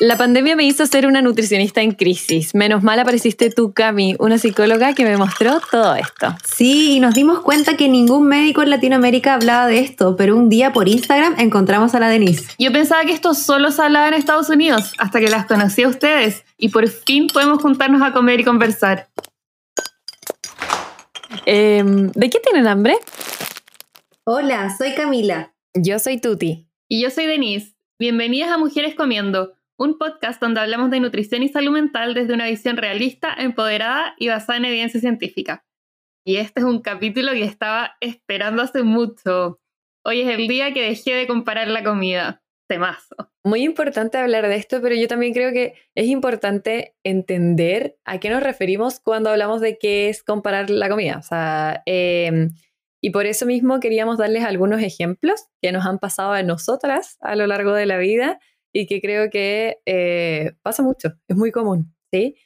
La pandemia me hizo ser una nutricionista en crisis. Menos mal apareciste tú, Cami, una psicóloga que me mostró todo esto. Sí, y nos dimos cuenta que ningún médico en Latinoamérica hablaba de esto, pero un día por Instagram encontramos a la Denise. Yo pensaba que esto solo se hablaba en Estados Unidos, hasta que las conocí a ustedes y por fin podemos juntarnos a comer y conversar. Em, ¿De qué tienen hambre? Hola, soy Camila. Yo soy Tuti. Y yo soy Denise. Bienvenidas a Mujeres Comiendo un podcast donde hablamos de nutrición y salud mental desde una visión realista, empoderada y basada en evidencia científica. Y este es un capítulo que estaba esperando hace mucho. Hoy es el día que dejé de comparar la comida. Temazo. Muy importante hablar de esto, pero yo también creo que es importante entender a qué nos referimos cuando hablamos de qué es comparar la comida. Em, y por eso mismo queríamos darles algunos ejemplos que nos han pasado a nosotras a lo largo de la vida y que creo que eh, pasa mucho, es muy común, ¿sí?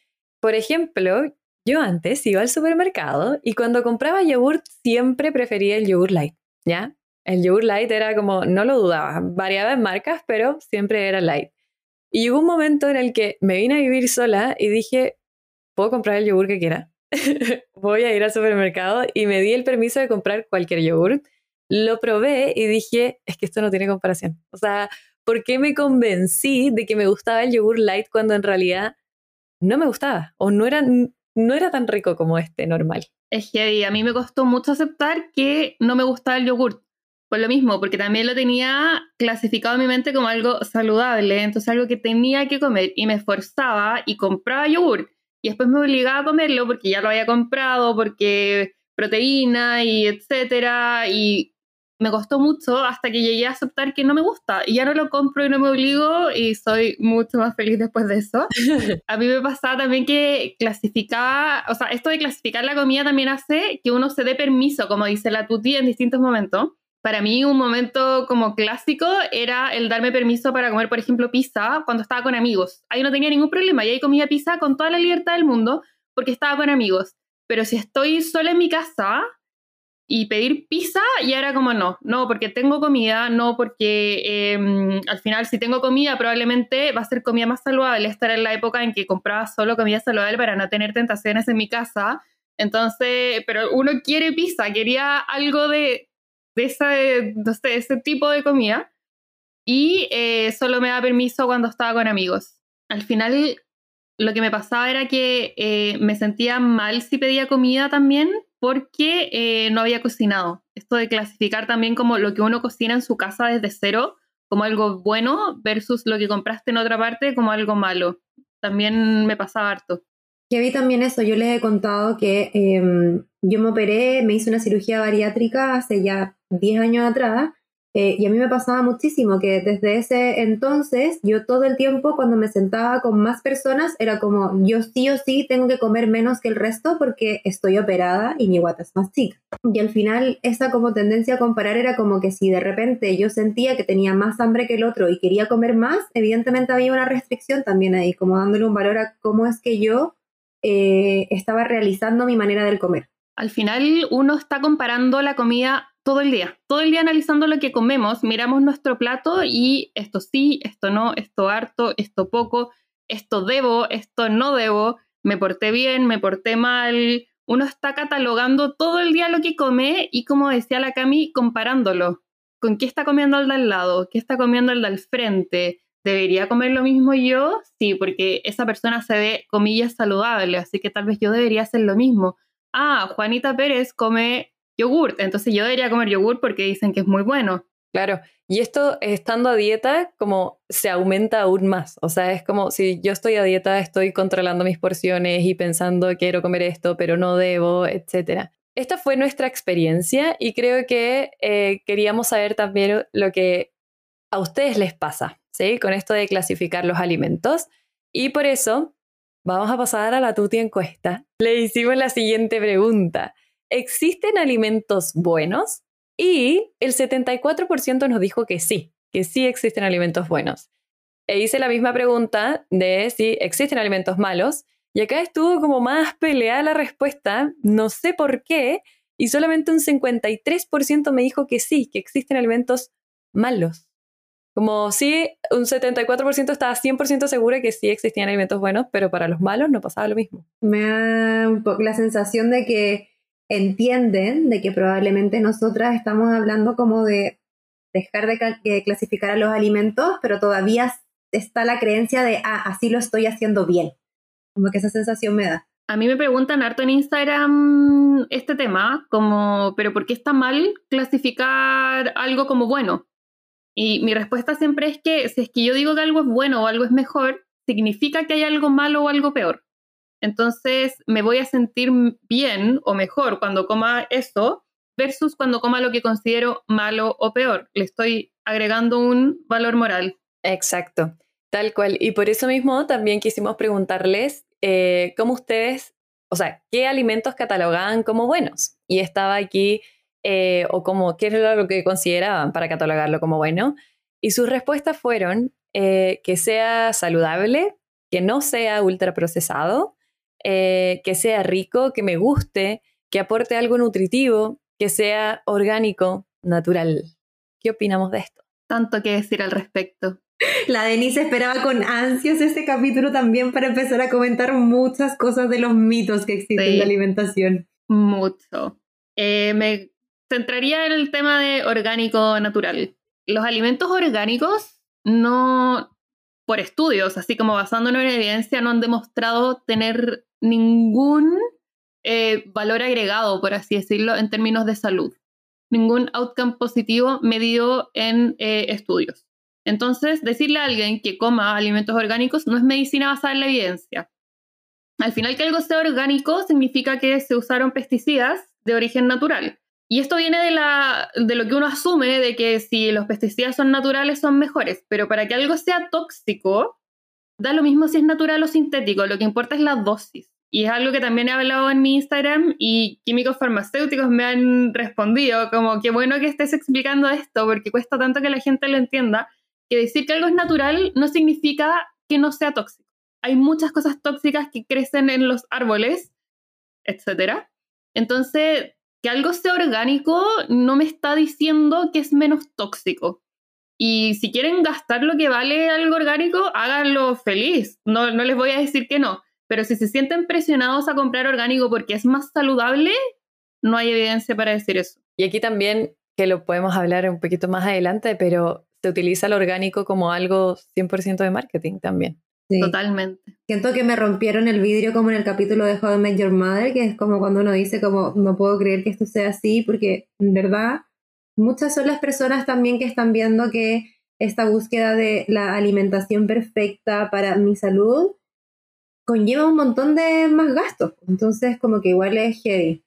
Por ejemplo, yo antes iba al supermercado y cuando compraba yogurt siempre prefería el yogur light, ¿ya? El yogur light era como, no lo dudaba, variaba en marcas, pero siempre era light. Y hubo un momento en el que me vine a vivir sola y dije, puedo comprar el yogur que quiera. Voy a ir al supermercado y me di el permiso de comprar cualquier yogur. Lo probé y dije, es que esto no tiene comparación. O sea, ¿por qué me convencí de que me gustaba el yogur light cuando en realidad no me gustaba o no era, no era tan rico como este normal? Es que a mí me costó mucho aceptar que no me gustaba el yogur. Por lo mismo, porque también lo tenía clasificado en mi mente como algo saludable, entonces algo que tenía que comer y me esforzaba y compraba yogur y después me obligaba a comerlo porque ya lo había comprado, porque proteína y etcétera y me costó mucho hasta que llegué a aceptar que no me gusta y ya no lo compro y no me obligo y soy mucho más feliz después de eso. a mí me pasaba también que clasificaba, o sea, esto de clasificar la comida también hace que uno se dé permiso, como dice la tuti, en distintos momentos. Para mí un momento como clásico era el darme permiso para comer, por ejemplo, pizza cuando estaba con amigos. Ahí no tenía ningún problema y ahí comía pizza con toda la libertad del mundo porque estaba con amigos. Pero si estoy sola en mi casa, y pedir pizza ya era como no, no porque tengo comida, no porque em, al final si tengo comida probablemente va a ser comida más saludable. Estar en la época en que compraba solo comida saludable para no tener tentaciones en mi casa. Entonces, pero uno quiere pizza, quería algo de, de, esa, sé, ese tipo de comida y eh, solo me da permiso cuando estaba con amigos. Al final lo que me pasaba era que eh, me sentía mal si pedía comida también porque eh, no había cocinado. Esto de clasificar también como lo que uno cocina en su casa desde cero como algo bueno versus lo que compraste en otra parte como algo malo. También me pasaba harto. A mí también eso, yo les he contado que em, yo me operé, me hice una cirugía bariátrica hace ya 10 años atrás eh, y a mí me pasaba muchísimo que desde ese entonces yo todo el tiempo cuando me sentaba con más personas era como yo sí o sí tengo que comer menos que el resto porque estoy operada y mi guata es más chica. Y al final esa como tendencia a comparar era como que si de repente yo sentía que tenía más hambre que el otro y quería comer más, evidentemente había una restricción también ahí, como dándole un valor a cómo es que yo eh, estaba realizando mi manera de comer. Al final uno está comparando la comida todo el día, todo el día analizando lo que comemos, miramos nuestro plato y esto sí, esto no, esto harto, esto poco, esto debo, esto no debo, me porté bien, me porté mal. Uno está catalogando todo el día lo que come y como decía la Cami, comparándolo. ¿Con qué está comiendo el de al lado? ¿Qué está comiendo el del frente? ¿Debería comer lo mismo yo? Sí, porque esa persona se ve, comillas, saludable, así que tal vez yo debería hacer lo mismo. Ah, Juanita Pérez come yogurt. Entonces yo debería comer yogurt porque dicen que es muy bueno. Claro, y esto estando a dieta como se aumenta aún más. O sea, es como si yo estoy a dieta, estoy controlando mis porciones y pensando quiero comer esto, pero no debo, etc. Esta fue nuestra experiencia y creo que eh, queríamos saber también lo que a ustedes les pasa, ¿sí? Con esto de clasificar los alimentos. Y por eso vamos a pasar a la tuti encuesta. Le hicimos la siguiente pregunta. ¿Existen alimentos buenos? Y el 74% nos dijo que sí, que sí existen alimentos buenos. E hice la misma pregunta de si existen alimentos malos. Y acá estuvo como más peleada la respuesta, no sé por qué, y solamente un 53% me dijo que sí, que existen alimentos malos. Como sí, un 74% estaba 100% segura que sí existían alimentos buenos, pero para los malos no pasaba lo mismo. Me da un poco la sensación de que entienden de que probablemente nosotras estamos hablando como de dejar de, clasificar a los alimentos, pero todavía está la creencia de, ah, así lo estoy haciendo bien. Como que esa sensación me da. A mí me preguntan harto en Instagram este tema, como, pero ¿por qué está mal clasificar algo como bueno? Y mi respuesta siempre es que si es que yo digo que algo es bueno o algo es mejor, significa que hay algo malo o algo peor. Entonces me voy a sentir bien o mejor cuando coma eso versus cuando coma lo que considero malo o peor. Le estoy agregando un valor moral. Exacto, tal cual. Y por eso mismo también quisimos preguntarles eh, cómo ustedes, o sea, qué alimentos catalogaban como buenos. Y estaba aquí, eh, o como, qué era lo que consideraban para catalogarlo como bueno. Y sus respuestas fueron eh, que sea saludable, que no sea ultraprocesado, que sea rico, que me guste, que aporte algo nutritivo, que sea orgánico, natural. ¿Qué opinamos de esto? Tanto que decir al respecto. La Denise esperaba con ansias este capítulo también para empezar a comentar muchas cosas de los mitos que existen en la alimentación. Mucho. Eh, me centraría en el tema de orgánico natural. Los alimentos orgánicos no, por estudios, así como basándonos en evidencia, no han demostrado tener ningún eh, valor agregado, por así decirlo, en términos de salud. Ningún outcome positivo medido en eh, estudios. Entonces, decirle a alguien que coma alimentos orgánicos no es medicina basada en la evidencia. Al final que algo sea orgánico significa que se usaron pesticidas de origen natural. Y esto viene de, la, de lo que uno asume de que si los pesticidas son naturales son mejores, pero para que algo sea tóxico, da lo mismo si es natural o sintético, lo que importa es la dosis. Y es algo que también he hablado en mi Instagram y químicos farmacéuticos me han respondido como qué bueno que estés explicando esto porque cuesta tanto que la gente lo entienda, que decir que algo es natural no significa que no sea tóxico. Hay muchas cosas tóxicas que crecen en los árboles, etc. Entonces, que algo sea orgánico no me está diciendo que es menos tóxico. Y si quieren gastar lo que vale algo orgánico, háganlo feliz. No, no les voy a decir que no pero si se sienten presionados a comprar orgánico porque es más saludable, no hay evidencia para decir eso. Y aquí también, que lo podemos hablar un poquito más adelante, pero se utiliza el orgánico como algo 100% de marketing también. Totalmente. Siento que me rompieron el vidrio como en el capítulo de How to Make Your Mother, que es como cuando uno dice como no puedo creer que esto sea así, porque en verdad muchas son las personas también que están viendo que esta búsqueda de la alimentación perfecta para mi salud conlleva un montón de más gastos. Entonces, como que igual es heavy.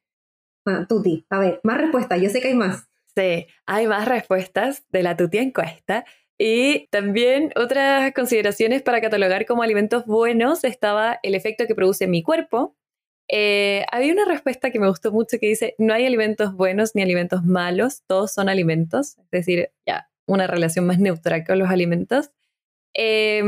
Ah, tuti, a ver, más respuestas. Yo sé que hay más. Sí, hay más respuestas de la Tuti encuesta. Y también otras consideraciones para catalogar como alimentos buenos estaba el efecto que produce mi cuerpo. Eh, había una respuesta que me gustó mucho que dice, no hay alimentos buenos ni alimentos malos, todos son alimentos, es decir, ya, una relación más neutral con los alimentos. Eh,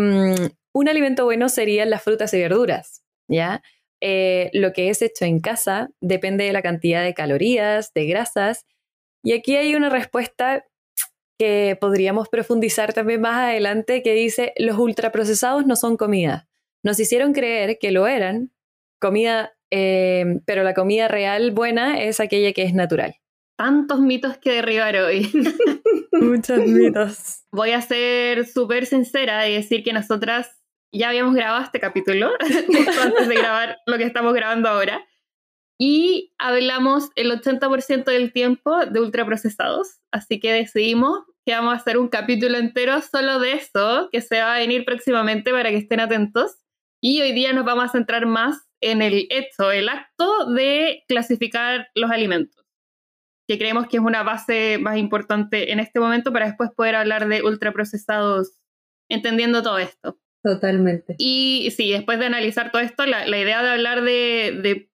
un alimento bueno serían las frutas y verduras, ¿ya? Eh, lo que es hecho en casa depende de la cantidad de calorías, de grasas, y aquí hay una respuesta que podríamos profundizar también más adelante que dice, los ultraprocesados no son comida. Nos hicieron creer que lo eran, comida, eh, pero la comida real buena es aquella que es natural. Tantos mitos que derribar hoy. Muchos mitos. Voy a ser súper sincera y decir que nosotras ya habíamos grabado este capítulo antes de grabar lo que estamos grabando ahora. Y hablamos el 80% del tiempo de ultraprocesados. Así que decidimos que vamos a hacer un capítulo entero solo de eso, que se va a venir próximamente para que estén atentos. Y hoy día nos vamos a centrar más en el hecho, el acto de clasificar los alimentos, que creemos que es una base más importante en este momento para después poder hablar de ultraprocesados entendiendo todo esto. Totalmente. Y sí, después de analizar todo esto, la, idea de hablar de,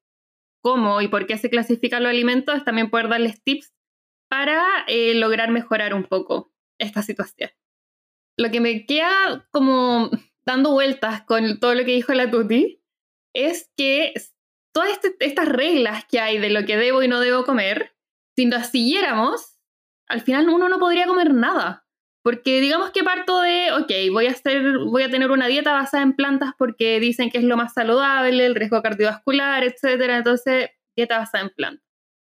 cómo y por qué se clasifican los alimentos es también poder darles tips para eh, lograr mejorar un poco esta situación. Lo que me queda como dando vueltas con todo lo que dijo la Tuti es que todas este, estas reglas que hay de lo que debo y no debo comer, si las siguiéramos, al final uno no podría comer nada Porque digamos que parto de, ok, voy a, hacer, voy a tener una dieta basada en plantas porque dicen que es lo más saludable, el riesgo cardiovascular, etcétera. Entonces, dieta basada en plantas.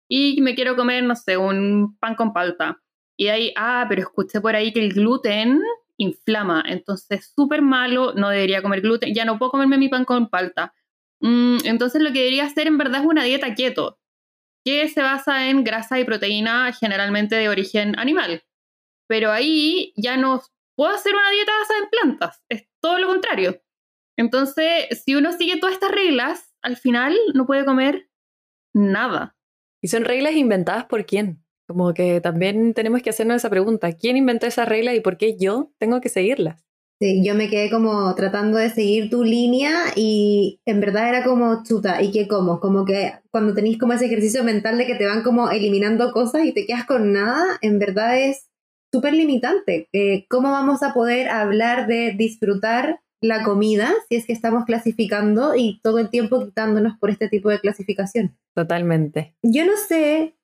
Y me quiero comer, no sé, un pan con palta. Y ahí, ah, pero escuché por ahí que el gluten inflama, entonces súper malo, no debería comer gluten, ya no puedo comerme mi pan con palta. Mm, entonces lo que debería hacer en verdad es una dieta keto, que se basa en grasa y proteína generalmente de origen animal. Pero ahí ya no puedo hacer una dieta basada en plantas, es todo lo contrario. Entonces, si uno sigue todas estas reglas, al final no puede comer nada. ¿Y son reglas inventadas por quién? Como que también tenemos que hacernos esa pregunta. ¿Quién inventó esa regla y por qué yo tengo que seguirlas? Sí, yo me quedé como tratando de seguir tu línea y en verdad era como chuta, ¿y qué como? Como que cuando tenéis como ese ejercicio mental de que te van como eliminando cosas y te quedas con nada, en verdad es súper limitante. Eh, ¿Cómo vamos a poder hablar de disfrutar la comida si es que estamos clasificando y todo el tiempo quitándonos por este tipo de clasificación? Totalmente. Yo no sé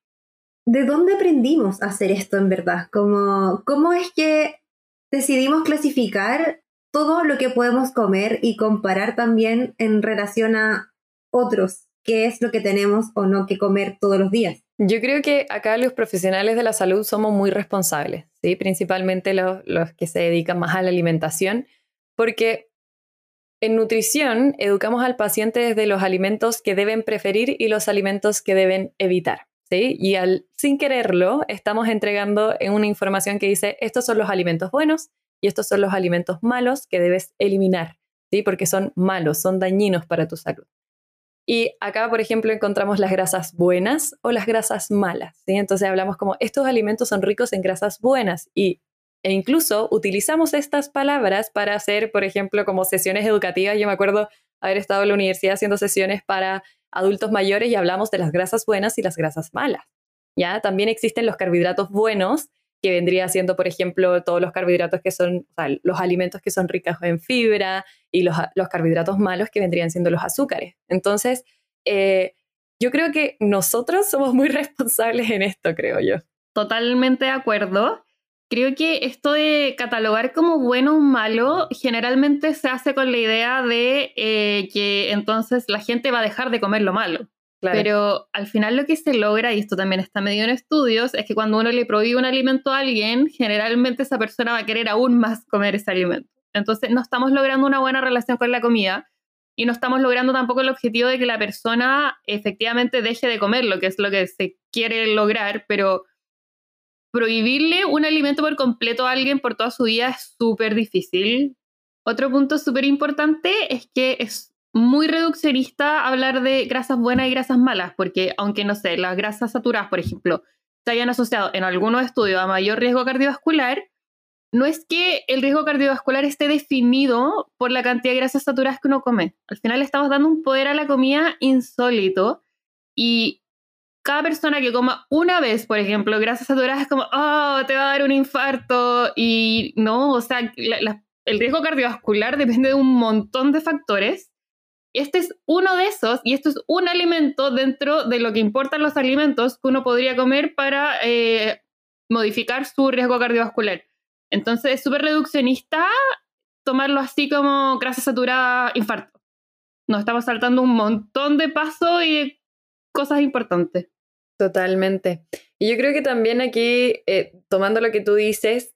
¿de dónde aprendimos a hacer esto en verdad? Como, ¿Cómo es que decidimos clasificar todo lo que podemos comer y comparar también en relación a otros? ¿Qué es lo que tenemos o no que comer todos los días? Yo creo que acá los profesionales de la salud somos muy responsables, ¿sí? principalmente los, los que se dedican más a la alimentación, porque en nutrición educamos al paciente desde los alimentos que deben preferir y los alimentos que deben evitar. ¿Sí? Y al, sin quererlo, estamos entregando en una información que dice, estos son los alimentos buenos y estos son los alimentos malos que debes eliminar, ¿sí? Porque son malos, son dañinos para tu salud. Y acá, por ejemplo, encontramos las grasas buenas o las grasas malas, ¿sí? Entonces hablamos como, estos alimentos son ricos en grasas buenas y e incluso utilizamos estas palabras para hacer, por ejemplo, como sesiones educativas. Yo me acuerdo haber estado en la universidad haciendo sesiones para adultos mayores y hablamos de las grasas buenas y las grasas malas. ¿ya? También existen los carbohidratos buenos, que vendría siendo, por ejemplo, todos los carbohidratos que son, los alimentos que son ricos en fibra y los, carbohidratos malos que vendrían siendo los azúcares. Entonces, eh, yo creo que nosotros somos muy responsables en esto, creo yo. Totalmente de acuerdo. Creo que esto de catalogar como bueno o malo generalmente se hace con la idea de eh, que entonces la gente va a dejar de comer lo malo. Pero al final lo que se logra, y esto también está medio en estudios, es que cuando uno le prohíbe un alimento a alguien, generalmente esa persona va a querer aún más comer ese alimento. Entonces no estamos logrando una buena relación con la comida y no estamos logrando tampoco el objetivo de que la persona efectivamente deje de comer, lo que es lo que se quiere lograr, pero prohibirle un alimento por completo a alguien por toda su vida es súper difícil. Otro punto súper importante es que es muy reduccionista hablar de grasas buenas y grasas malas, porque aunque no sé, las grasas saturadas, por ejemplo, se hayan asociado en algunos estudios a mayor riesgo cardiovascular, no es que el riesgo cardiovascular esté definido por la cantidad de grasas saturadas que uno come. Al final estamos dando un poder a la comida insólito y cada persona que coma una vez, por ejemplo, grasas saturadas es como, oh, te va a dar un infarto. Y no, o sea, el riesgo cardiovascular depende de un montón de factores. Este es uno de esos y esto es un alimento dentro de lo que importan los alimentos que uno podría comer para eh, modificar su riesgo cardiovascular. Entonces es súper reduccionista tomarlo así como grasa saturada, infarto. Nos estamos saltando un montón de pasos y cosas importantes. Totalmente. Y yo creo que también aquí, eh, tomando lo que tú dices,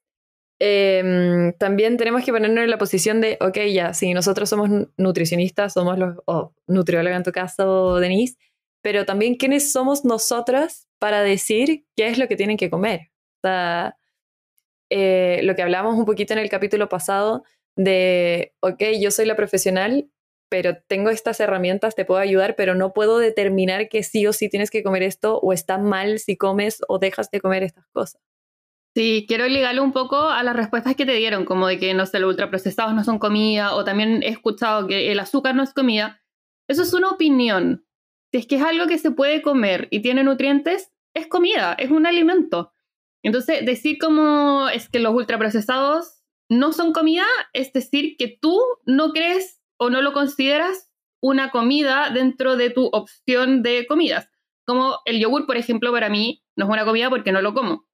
em, también tenemos que ponernos en la posición de, ok, ya, si nosotros somos nutricionistas, somos los, o nutrióloga en tu caso, Denise, pero también quiénes somos nosotras para decir qué es lo que tienen que comer. O sea, eh, lo que hablamos un poquito en el capítulo pasado de, ok, yo soy la profesional, pero tengo estas herramientas, te puedo ayudar, pero no puedo determinar que sí o sí tienes que comer esto o está mal si comes o dejas de comer estas cosas. Sí, quiero ligarlo un poco a las respuestas que te dieron, como de que, no sé, los ultraprocesados no son comida, o también he escuchado que el azúcar no es comida. Eso es una opinión. Si es que es algo que se puede comer y tiene nutrientes, es comida, es un alimento. Entonces, decir como es que los ultraprocesados no son comida, es decir que tú no crees o no lo consideras una comida dentro de tu opción de comidas. Como el yogur, por ejemplo, para mí no es una comida porque no lo como.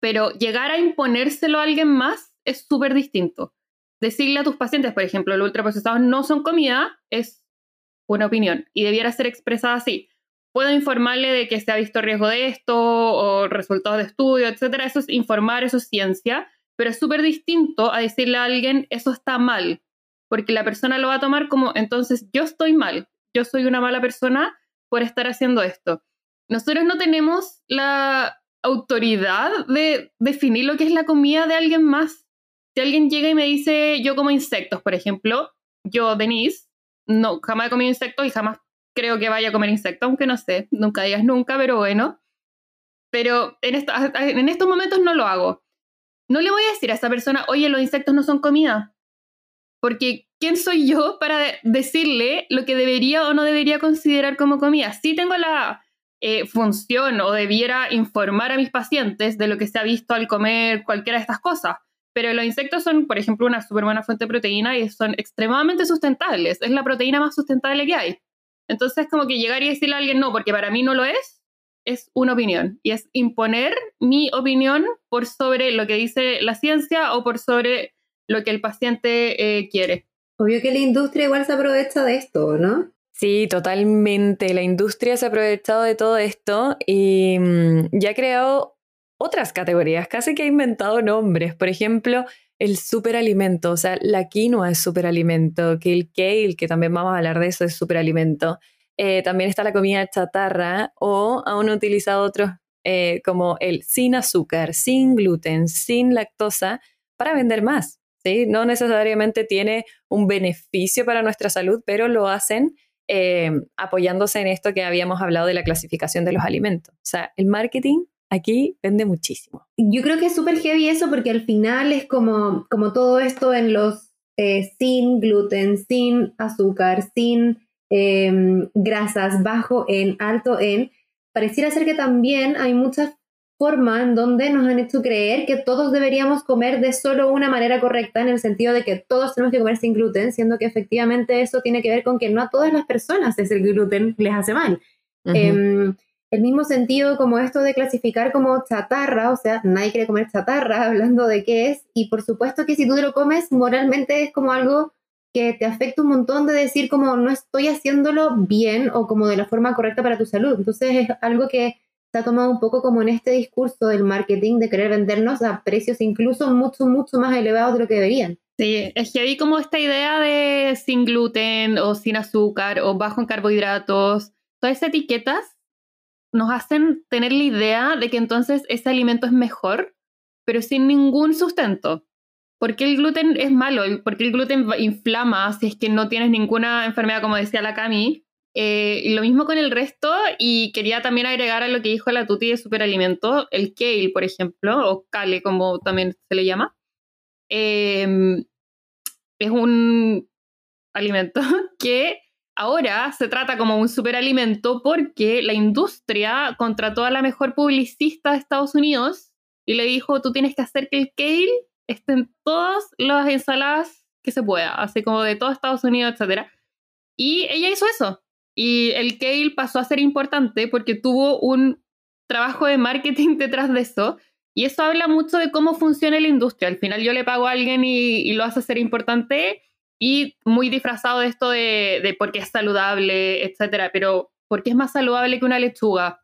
pero llegar a imponérselo a alguien más es súper distinto. Decirle a tus pacientes, por ejemplo, los ultraprocesados no son comida, es una opinión y debiera ser expresada así. Puedo informarle de que se ha visto riesgo de esto o resultados de estudio, etcétera. Eso es informar, eso es ciencia, pero es súper distinto a decirle a alguien eso está mal, porque la persona lo va a tomar como entonces yo estoy mal, yo soy una mala persona por estar haciendo esto. Nosotros no tenemos la autoridad de definir lo que es la comida de alguien más. Si alguien llega y me dice, yo como insectos, por ejemplo, yo, Denise, no, jamás he comido insectos y jamás creo que vaya a comer insectos, aunque no sé, nunca digas nunca, pero bueno. Pero en, estos momentos no lo hago. No le voy a decir a esa persona, oye, los insectos no son comida. Porque ¿quién soy yo para decirle lo que debería o no debería considerar como comida? Sí tengo la eh, función o debiera informar a mis pacientes de lo que se ha visto al comer cualquiera de estas cosas. Pero los insectos son, por ejemplo, una súper buena fuente de proteína y son extremadamente sustentables. Es la proteína más sustentable que hay. Entonces, como que llegar y decirle a alguien no, porque para mí no lo es, es una opinión. Y es imponer mi opinión por sobre lo que dice la ciencia o por sobre lo que el paciente eh, quiere. Obvio que la industria igual se aprovecha de esto, ¿no? Sí, totalmente. La industria se ha aprovechado de todo esto y mm, ya ha creado otras categorías, casi que ha inventado nombres. Por ejemplo, el superalimento, o sea, la quinoa es superalimento, que el kale, que también vamos a hablar de eso, es superalimento. Eh, también está la comida chatarra o aún utilizado otros eh, como el sin azúcar, sin gluten, sin lactosa, para vender más. ¿Sí? No necesariamente tiene un beneficio para nuestra salud, pero lo hacen eh, apoyándose en esto que habíamos hablado de la clasificación de los alimentos. O sea, el marketing aquí vende muchísimo. Yo creo que es súper heavy eso porque al final es como, como todo esto en los eh, sin gluten, sin azúcar, sin em, grasas, bajo en, alto en. Pareciera ser que también hay muchas forma en donde nos han hecho creer que todos deberíamos comer de solo una manera correcta, en el sentido de que todos tenemos que comer sin gluten, siendo que efectivamente eso tiene que ver con que no a todas las personas es el gluten les hace mal. Em, el mismo sentido como esto de clasificar como chatarra, o sea, nadie quiere comer chatarra, hablando de qué es, y por supuesto que si tú te lo comes, moralmente es como algo que te afecta un montón de decir como no estoy haciéndolo bien o como de la forma correcta para tu salud. Entonces es algo que está tomado un poco como en este discurso del marketing de querer vendernos a precios incluso mucho, mucho más elevados de lo que deberían. Sí, es que hay como esta idea de sin gluten o sin azúcar o bajo en carbohidratos. Todas esas etiquetas nos hacen tener la idea de que entonces ese alimento es mejor, pero sin ningún sustento. ¿Por qué el gluten es malo? ¿Por qué el gluten inflama si es que no tienes ninguna enfermedad, como decía la Cami? Eh, lo mismo con el resto, y quería también agregar a lo que dijo la Tuti de superalimento, el kale, por ejemplo, o kale, como también se le llama. Em, es un alimento que ahora se trata como un superalimento porque la industria contrató a la mejor publicista de Estados Unidos y le dijo, tú tienes que hacer que el kale esté en todas las ensaladas que se pueda, así como de todo Estados Unidos, etc. Y ella hizo eso. Y el kale pasó a ser importante porque tuvo un trabajo de marketing detrás de eso. Y eso habla mucho de cómo funciona la industria. Al final yo le pago a alguien y, lo hace ser importante y muy disfrazado de esto de, de porque es saludable, etcétera. Pero ¿por qué es más saludable que una lechuga?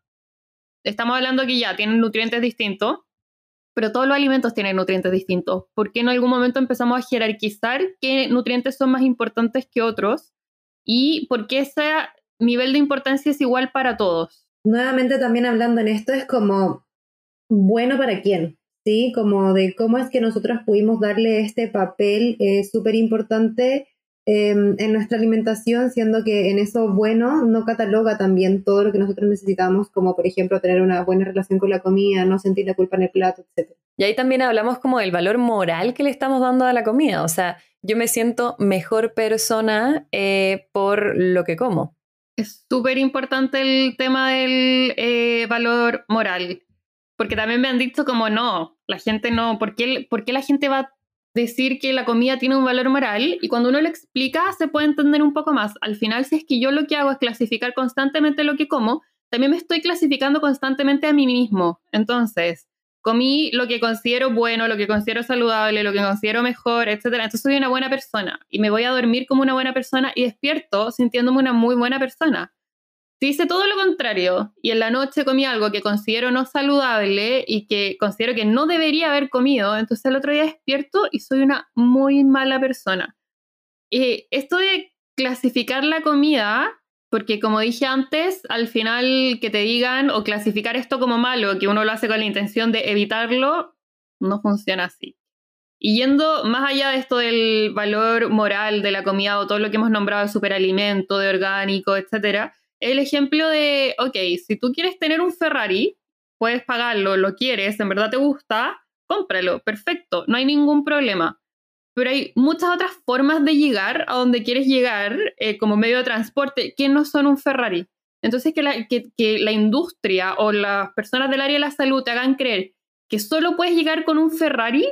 Estamos hablando que ya tienen nutrientes distintos, pero todos los alimentos tienen nutrientes distintos. ¿Por qué en algún momento empezamos a jerarquizar qué nutrientes son más importantes que otros? Y por qué esa nivel de importancia es igual para todos. Nuevamente también hablando en esto es como bueno para quién, ¿sí? Como de cómo es que nosotros pudimos darle este papel eh, súper importante em, en nuestra alimentación, siendo que en eso bueno no cataloga también todo lo que nosotros necesitamos, como por ejemplo tener una buena relación con la comida, no sentir la culpa en el plato, etc. Y ahí también hablamos como del valor moral que le estamos dando a la comida, o sea, yo me siento mejor persona eh, por lo que como es súper importante el tema del eh, valor moral, porque también me han dicho como no, la gente no, ¿por qué, ¿por qué la gente va a decir que la comida tiene un valor moral? Y cuando uno lo explica se puede entender un poco más. Al final, si es que yo lo que hago es clasificar constantemente lo que como, también me estoy clasificando constantemente a mí mismo. Entonces, comí lo que considero bueno, lo que considero saludable, lo que considero mejor, etc. Entonces soy una buena persona y me voy a dormir como una buena persona y despierto sintiéndome una muy buena persona. Si hice todo lo contrario y en la noche comí algo que considero no saludable y que considero que no debería haber comido, entonces el otro día despierto y soy una muy mala persona. Y esto de clasificar la comida porque como dije antes, al final que te digan o clasificar esto como malo, que uno lo hace con la intención de evitarlo, no funciona así. Y yendo más allá de esto del valor moral de la comida o todo lo que hemos nombrado de superalimento, de orgánico, etc., el ejemplo de, ok, si tú quieres tener un Ferrari, puedes pagarlo, lo quieres, en verdad te gusta, cómpralo, perfecto, no hay ningún problema pero hay muchas otras formas de llegar a donde quieres llegar eh, como medio de transporte que no son un Ferrari. Entonces, que la, que, la industria o las personas del área de la salud te hagan creer que solo puedes llegar con un Ferrari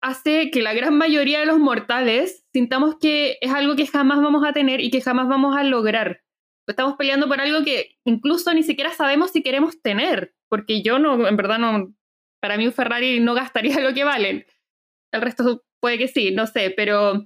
hace que la gran mayoría de los mortales sintamos que es algo que jamás vamos a tener y que jamás vamos a lograr. Estamos peleando por algo que incluso ni siquiera sabemos si queremos tener, porque yo no, en verdad no, para mí un Ferrari no gastaría lo que valen. El resto puede que sí, no sé, pero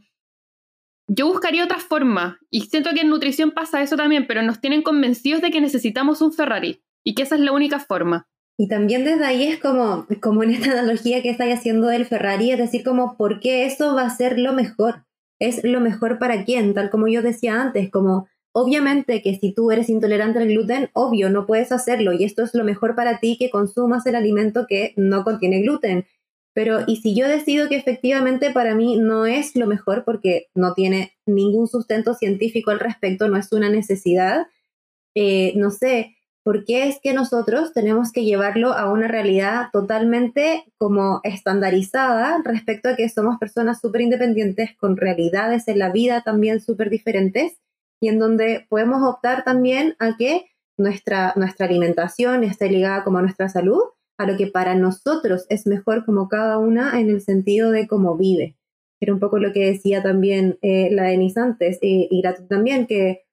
yo buscaría otra forma. Y siento que en nutrición pasa eso también, pero nos tienen convencidos de que necesitamos un Ferrari y que esa es la única forma. Y también desde ahí es como, como en esta analogía que estáis haciendo del Ferrari, es decir, como, ¿por qué eso va a ser lo mejor? ¿Es lo mejor para quién? Tal como yo decía antes, como, obviamente que si tú eres intolerante al gluten, obvio, no puedes hacerlo y esto es lo mejor para ti que consumas el alimento que no contiene gluten. Pero, ¿y si yo decido que efectivamente para mí no es lo mejor porque no tiene ningún sustento científico al respecto, no es una necesidad? Eh, no sé, ¿por qué es que nosotros tenemos que llevarlo a una realidad totalmente como estandarizada respecto a que somos personas súper independientes con realidades en la vida también súper diferentes y en donde podemos optar también a que nuestra, nuestra alimentación esté ligada como a nuestra salud a lo que para nosotros es mejor como cada una en el sentido de cómo vive. Era un poco lo que decía también eh, la Denise antes y, y la también, que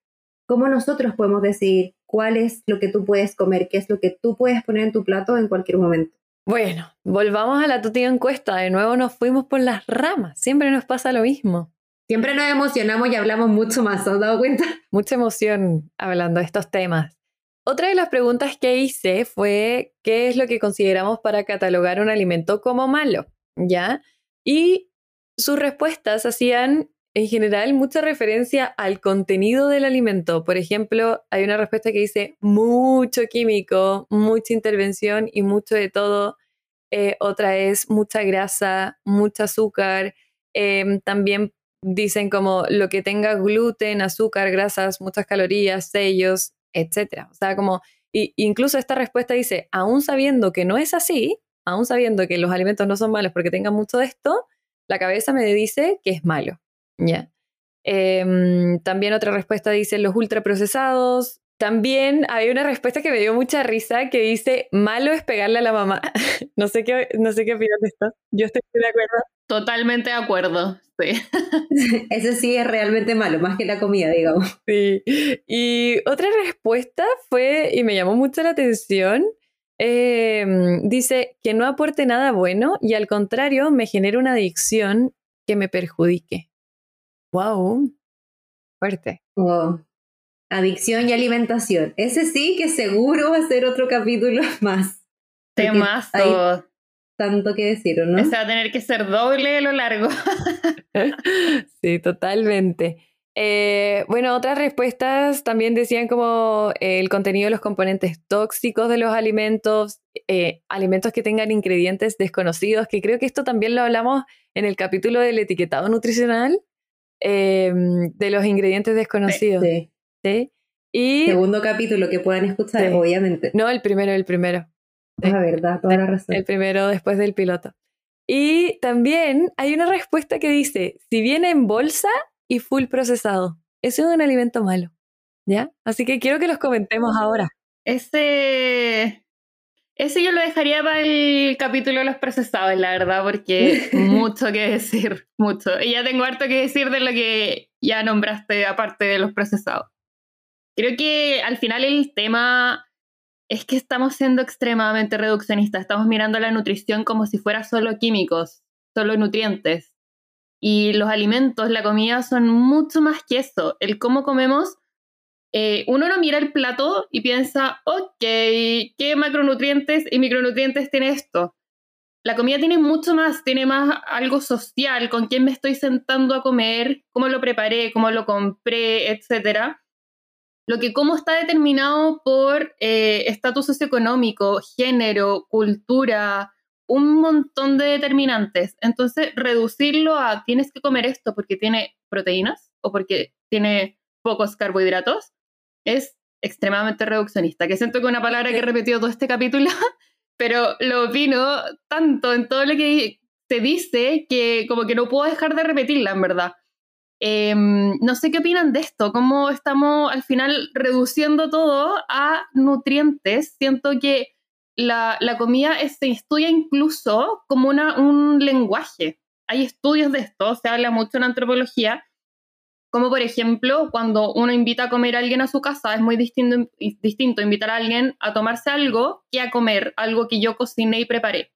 cómo nosotros podemos decir cuál es lo que tú puedes comer, qué es lo que tú puedes poner en tu plato en cualquier momento. Bueno, volvamos a la tuya encuesta. De nuevo nos fuimos por las ramas. Siempre nos pasa lo mismo. Siempre nos emocionamos y hablamos mucho más, ¿te has dado cuenta? Mucha emoción hablando de estos temas. Otra de las preguntas que hice fue qué es lo que consideramos para catalogar un alimento como malo, ¿ya? Y sus respuestas hacían en general mucha referencia al contenido del alimento. Por ejemplo, hay una respuesta que dice mucho químico, mucha intervención y mucho de todo. Eh, otra es mucha grasa, mucho azúcar. Em, también dicen como lo que tenga gluten, azúcar, grasas, muchas calorías, sellos, etcétera. O sea, como, incluso esta respuesta dice, aún sabiendo que no es así, aún sabiendo que los alimentos no son malos porque tengan mucho de esto, la cabeza me dice que es malo. ¿ya? Em, también otra respuesta dice los ultraprocesados. También hay una respuesta que me dio mucha risa que dice, malo es pegarle a la mamá. no, sé qué, no sé qué opinas esto. Yo estoy de acuerdo. Totalmente de acuerdo, sí. Eso sí es realmente malo, más que la comida, digamos. Sí. Y otra respuesta fue, y me llamó mucho la atención, em, dice que no aporte nada bueno y al contrario me genera una adicción que me perjudique. ¡Wow! Fuerte. Adicción y alimentación. Ese sí que seguro va a ser otro capítulo más. Temas tanto que decir, ¿no? Ese va a tener que ser doble de lo largo. sí, totalmente. Eh, bueno, otras respuestas también decían como eh, el contenido de los componentes tóxicos de los alimentos, eh, alimentos que tengan ingredientes desconocidos, que creo que esto también lo hablamos en el capítulo del etiquetado nutricional, em, de los ingredientes desconocidos. Sí. ¿sí? Y, Segundo capítulo que puedan escuchar, obviamente. No, el primero, el primero. La verdad, toda la razón. El primero después del piloto. Y también hay una respuesta que dice, si viene en bolsa y full procesado, eso es un alimento malo, ¿ya? Así que quiero que los comentemos ahora. Ese, ese yo lo dejaría para el capítulo de los procesados, la verdad, porque mucho que decir, mucho. Y ya tengo harto que decir de lo que ya nombraste aparte de los procesados. Creo que al final el tema es que estamos siendo extremadamente reduccionistas, estamos mirando la nutrición como si fuera solo químicos, solo nutrientes. Y los alimentos, la comida son mucho más que eso. El cómo comemos, eh, uno no mira el plato y piensa, ok, ¿qué macronutrientes y micronutrientes tiene esto? La comida tiene mucho más, tiene más algo social, con quién me estoy sentando a comer, cómo lo preparé, cómo lo compré, etcétera lo que como está determinado por eh, estatus socioeconómico, género, cultura, un montón de determinantes. Entonces, reducirlo a tienes que comer esto porque tiene proteínas o porque tiene pocos carbohidratos es extremadamente reduccionista, que siento que es una palabra que he repetido todo este capítulo, pero lo opino tanto en todo lo que se dice que como que no puedo dejar de repetirla, en verdad. Em, no sé qué opinan de esto, cómo estamos al final reduciendo todo a nutrientes. Siento que la, comida se estudia incluso como una, un lenguaje. Hay estudios de esto, se habla mucho en antropología, como por ejemplo cuando uno invita a comer a alguien a su casa, es muy distinto, distinto invitar a alguien a tomarse algo que a comer algo que yo cociné y preparé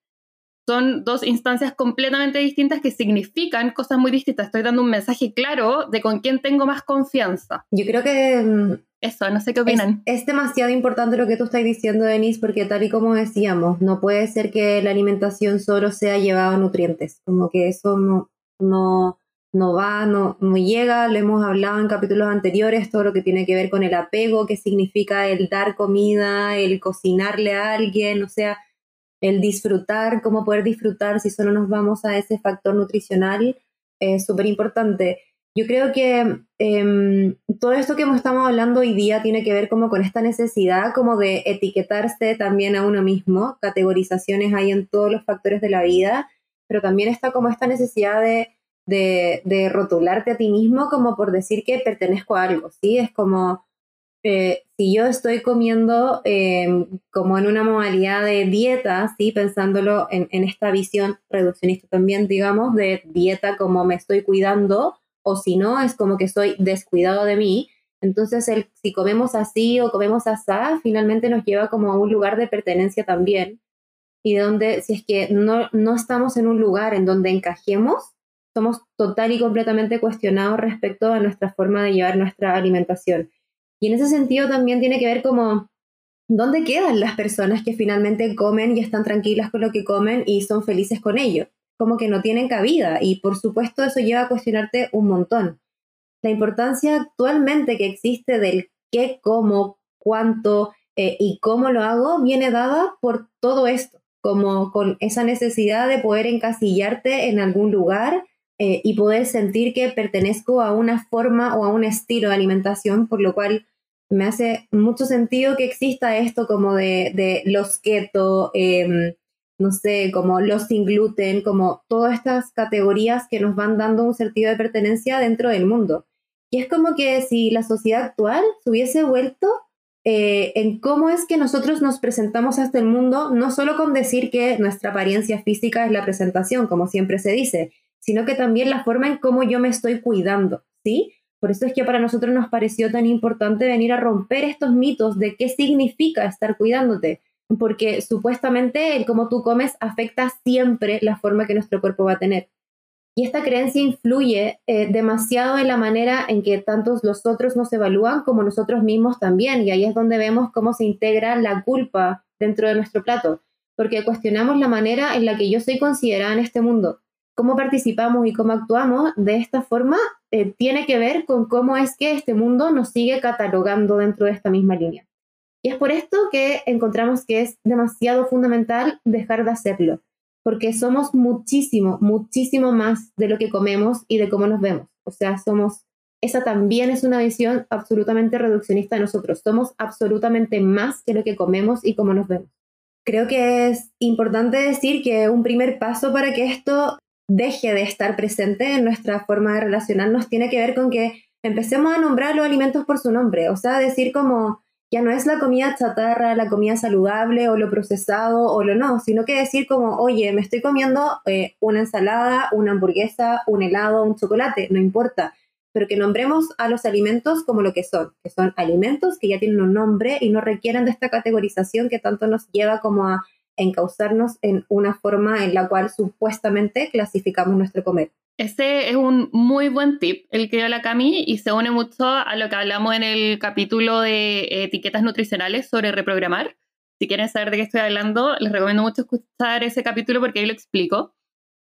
son dos instancias completamente distintas que significan cosas muy distintas. Estoy dando un mensaje claro de con quién tengo más confianza. Yo creo que... Mm, Eso, no sé qué opinan. Es, demasiado importante lo que tú estás diciendo, Denise, porque tal y como decíamos, no puede ser que la alimentación solo sea llevada a nutrientes. Como que eso no, no, no va, no, no llega. Lo hemos hablado en capítulos anteriores, todo lo que tiene que ver con el apego, qué significa el dar comida, el cocinarle a alguien, o sea el disfrutar, cómo poder disfrutar si solo nos vamos a ese factor nutricional es súper importante. Yo creo que em, todo esto que estamos hablando hoy día tiene que ver como con esta necesidad como de etiquetarse también a uno mismo, categorizaciones hay en todos los factores de la vida, pero también está como esta necesidad de, de, de rotularte a ti mismo como por decir que pertenezco a algo, ¿sí? Es como, eh, si yo estoy comiendo em, como en una modalidad de dieta, ¿sí? pensándolo en, esta visión reduccionista también, digamos, de dieta como me estoy cuidando, o si no, es como que estoy descuidado de mí. Entonces, el, si comemos así o comemos así, finalmente nos lleva como a un lugar de pertenencia también. Y donde, si es que no, no estamos en un lugar en donde encajemos, somos total y completamente cuestionados respecto a nuestra forma de llevar nuestra alimentación. Y en ese sentido también tiene que ver como dónde quedan las personas que finalmente comen y están tranquilas con lo que comen y son felices con ello. Como que no tienen cabida y por supuesto eso lleva a cuestionarte un montón. La importancia actualmente que existe del qué, cómo, cuánto eh, y cómo lo hago viene dada por todo esto, como con esa necesidad de poder encasillarte en algún lugar eh, y poder sentir que pertenezco a una forma o a un estilo de alimentación, por lo cual me hace mucho sentido que exista esto como de, de los keto, em, no sé, como los sin gluten, como todas estas categorías que nos van dando un sentido de pertenencia dentro del mundo. Y es como que si la sociedad actual se hubiese vuelto eh, en cómo es que nosotros nos presentamos hasta el mundo, no solo con decir que nuestra apariencia física es la presentación, como siempre se dice, sino que también la forma en cómo yo me estoy cuidando, ¿sí? Por eso es que para nosotros nos pareció tan importante venir a romper estos mitos de qué significa estar cuidándote, porque supuestamente el cómo tú comes afecta siempre la forma que nuestro cuerpo va a tener. Y esta creencia influye eh, demasiado en la manera en que tantos los otros nos evalúan como nosotros mismos también. Y ahí es donde vemos cómo se integra la culpa dentro de nuestro plato, porque cuestionamos la manera en la que yo soy considerada en este mundo cómo participamos y cómo actuamos de esta forma eh, tiene que ver con cómo es que este mundo nos sigue catalogando dentro de esta misma línea. Y es por esto que encontramos que es demasiado fundamental dejar de hacerlo, porque somos muchísimo, muchísimo más de lo que comemos y de cómo nos vemos. O sea, somos, esa también es una visión absolutamente reduccionista de nosotros. Somos absolutamente más que lo que comemos y cómo nos vemos. Creo que es importante decir que un primer paso para que esto deje de estar presente en nuestra forma de relacionarnos tiene que ver con que empecemos a nombrar los alimentos por su nombre, o sea, decir como ya no es la comida chatarra, la comida saludable o lo procesado o lo no, sino que decir como, oye, me estoy comiendo eh, una ensalada, una hamburguesa, un helado, un chocolate, no importa, pero que nombremos a los alimentos como lo que son, que son alimentos que ya tienen un nombre y no requieren de esta categorización que tanto nos lleva como a encauzarnos en una forma en la cual supuestamente clasificamos nuestro comer. Ese es un muy buen tip, el que dio la Cami, y se une mucho a lo que hablamos en el capítulo de etiquetas nutricionales sobre reprogramar. Si quieren saber de qué estoy hablando, les recomiendo mucho escuchar ese capítulo porque ahí lo explico.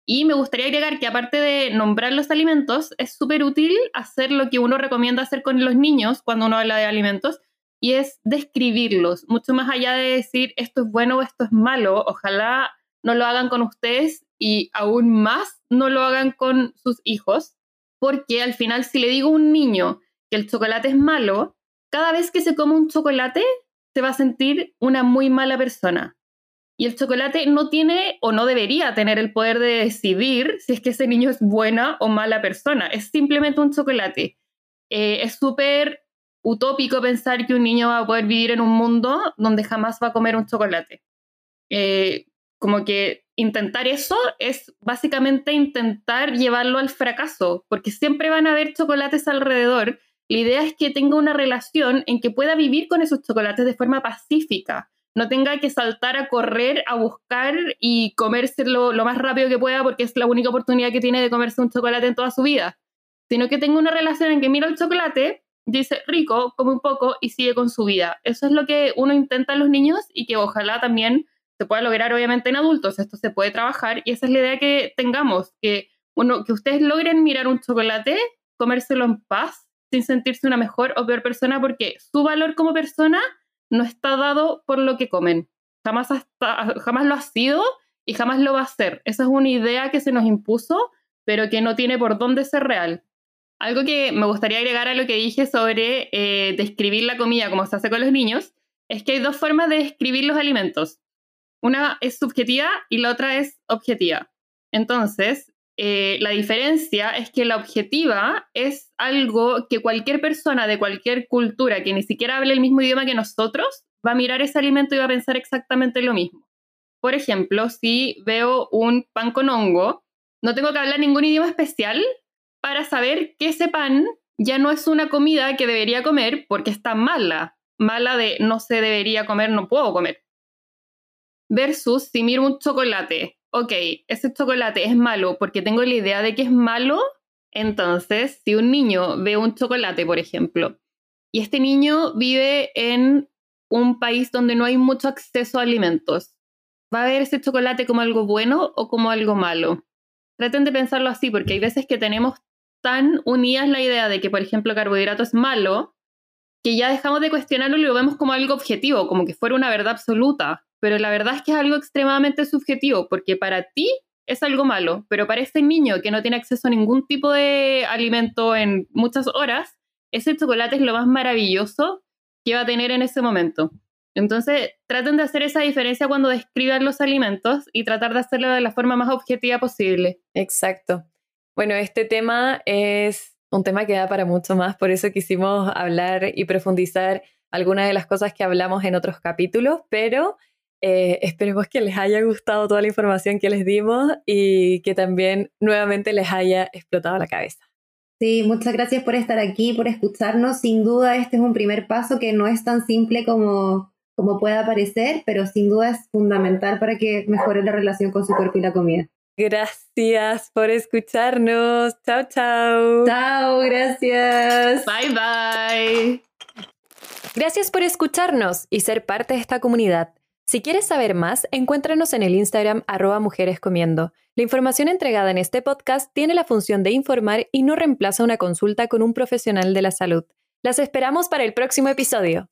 Y me gustaría agregar que aparte de nombrar los alimentos, es súper útil hacer lo que uno recomienda hacer con los niños cuando uno habla de alimentos, y es describirlos, mucho más allá de decir esto es bueno o esto es malo. Ojalá no lo hagan con ustedes y aún más no lo hagan con sus hijos, porque al final si le digo a un niño que el chocolate es malo, cada vez que se come un chocolate se va a sentir una muy mala persona. Y el chocolate no tiene o no debería tener el poder de decidir si es que ese niño es buena o mala persona. Es simplemente un chocolate. Eh, es súper utópico pensar que un niño va a poder vivir en un mundo donde jamás va a comer un chocolate. Eh, como que intentar eso es básicamente intentar llevarlo al fracaso, porque siempre van a haber chocolates alrededor. La idea es que tenga una relación en que pueda vivir con esos chocolates de forma pacífica, no tenga que saltar a correr, a buscar y comérselo lo más rápido que pueda porque es la única oportunidad que tiene de comerse un chocolate en toda su vida, sino que tenga una relación en que mira el chocolate, dice rico, come un poco y sigue con su vida. Eso es lo que uno intenta en los niños y que ojalá también se pueda lograr obviamente en adultos, esto se puede trabajar y esa es la idea que tengamos, que, uno, que ustedes logren mirar un chocolate, comérselo en paz, sin sentirse una mejor o peor persona, porque su valor como persona no está dado por lo que comen. Jamás, jamás lo ha sido y jamás lo va a ser. Esa es una idea que se nos impuso, pero que no tiene por dónde ser real. Algo que me gustaría agregar a lo que dije sobre eh, describir la comida como se hace con los niños, es que hay dos formas de describir los alimentos. Una es subjetiva y la otra es objetiva. Entonces, eh, la diferencia es que la objetiva es algo que cualquier persona de cualquier cultura que ni siquiera hable el mismo idioma que nosotros va a mirar ese alimento y va a pensar exactamente lo mismo. Por ejemplo, si veo un pan con hongo, no tengo que hablar ningún idioma especial para saber que ese pan ya no es una comida que debería comer porque está mala. Mala de no se debería comer, no puedo comer versus si miro un chocolate, ok, ese chocolate es malo porque tengo la idea de que es malo, entonces si un niño ve un chocolate, por ejemplo, y este niño vive en un país donde no hay mucho acceso a alimentos, ¿va a ver ese chocolate como algo bueno o como algo malo? Traten de pensarlo así porque hay veces que tenemos tan unidas la idea de que, por ejemplo, carbohidrato es malo, que ya dejamos de cuestionarlo y lo vemos como algo objetivo, como que fuera una verdad absoluta pero la verdad es que es algo extremadamente subjetivo, porque para ti es algo malo, pero para ese niño que no tiene acceso a ningún tipo de alimento en muchas horas, ese chocolate es lo más maravilloso que va a tener en ese momento. Entonces, traten de hacer esa diferencia cuando describan los alimentos y tratar de hacerlo de la forma más objetiva posible. Exacto. Bueno, este tema es un tema que da para mucho más, por eso quisimos hablar y profundizar algunas de las cosas que hablamos en otros capítulos, pero eh, esperemos que les haya gustado toda la información que les dimos y que también nuevamente les haya explotado la cabeza. Sí, muchas gracias por estar aquí, por escucharnos. Sin duda este es un primer paso que no es tan simple como, como pueda parecer, pero sin duda es fundamental para que mejore la relación con su cuerpo y la comida. Gracias por escucharnos. Chao, chao. Chao, gracias. Bye, bye. Gracias por escucharnos y ser parte de esta comunidad. Si quieres saber más, encuéntranos en el Instagram arroba mujerescomiendo. La información entregada en este podcast tiene la función de informar y no reemplaza una consulta con un profesional de la salud. Las esperamos para el próximo episodio.